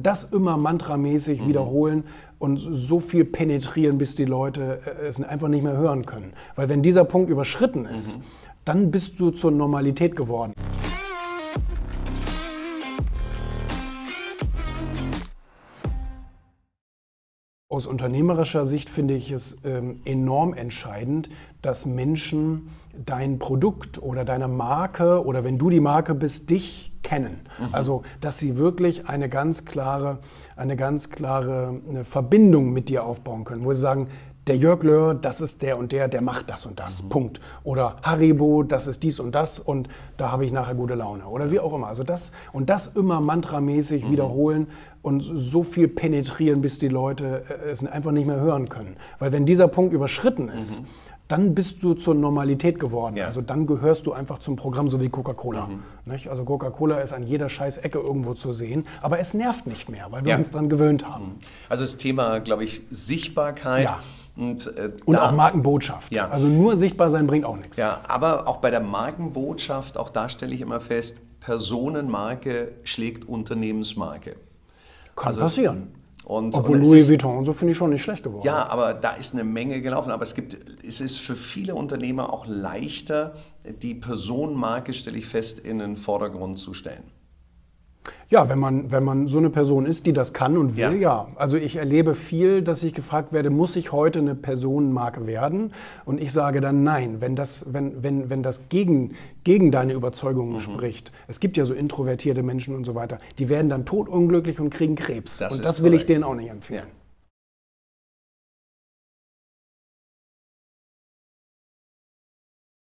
Das immer mantramäßig mhm. wiederholen und so viel penetrieren, bis die Leute äh, es einfach nicht mehr hören können. Weil wenn dieser Punkt überschritten ist, mhm. dann bist du zur Normalität geworden. Aus unternehmerischer Sicht finde ich es ähm, enorm entscheidend, dass Menschen dein Produkt oder deine Marke oder wenn du die Marke bist, dich kennen. Mhm. Also, dass sie wirklich eine ganz klare, eine ganz klare eine Verbindung mit dir aufbauen können, wo sie sagen, der Jörg Löhr, das ist der und der, der macht das und das. Mhm. Punkt. Oder Haribo, das ist dies und das und da habe ich nachher gute Laune. Oder wie auch immer. Also das und das immer mantramäßig mhm. wiederholen und so viel penetrieren, bis die Leute äh, es einfach nicht mehr hören können. Weil wenn dieser Punkt überschritten ist, mhm. dann bist du zur Normalität geworden. Ja. Also dann gehörst du einfach zum Programm, so wie Coca-Cola. Mhm. Also Coca-Cola ist an jeder scheiß Ecke irgendwo zu sehen, aber es nervt nicht mehr, weil wir ja. uns daran gewöhnt haben. Mhm. Also das Thema, glaube ich, Sichtbarkeit. Ja und, äh, und da, auch Markenbotschaft. Ja. Also nur sichtbar sein bringt auch nichts. Ja, aber auch bei der Markenbotschaft, auch da stelle ich immer fest, Personenmarke schlägt Unternehmensmarke. Kann also, passieren. Und, Obwohl und Louis Vuitton und so finde ich schon nicht schlecht geworden. Ja, aber da ist eine Menge gelaufen. Aber es, gibt, es ist für viele Unternehmer auch leichter, die Personenmarke, stelle ich fest, in den Vordergrund zu stellen. Ja, wenn man, wenn man so eine Person ist, die das kann und will, ja. ja. Also ich erlebe viel, dass ich gefragt werde, muss ich heute eine Personenmarke werden? Und ich sage dann nein, wenn das, wenn, wenn, wenn das gegen, gegen deine Überzeugungen mhm. spricht. Es gibt ja so introvertierte Menschen und so weiter, die werden dann totunglücklich und kriegen Krebs. Das und das will korrekt. ich denen auch nicht empfehlen. Ja.